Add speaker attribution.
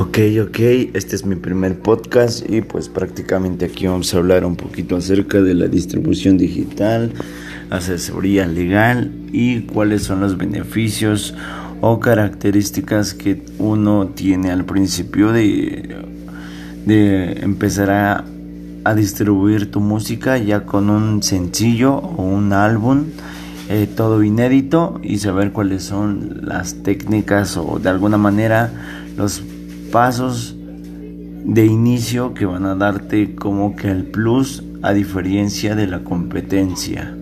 Speaker 1: Ok, ok, este es mi primer podcast y pues prácticamente aquí vamos a hablar un poquito acerca de la distribución digital, asesoría legal y cuáles son los beneficios o características que uno tiene al principio de, de empezar a, a distribuir tu música ya con un sencillo o un álbum. Eh, todo inédito y saber cuáles son las técnicas o de alguna manera los pasos de inicio que van a darte como que el plus a diferencia de la competencia.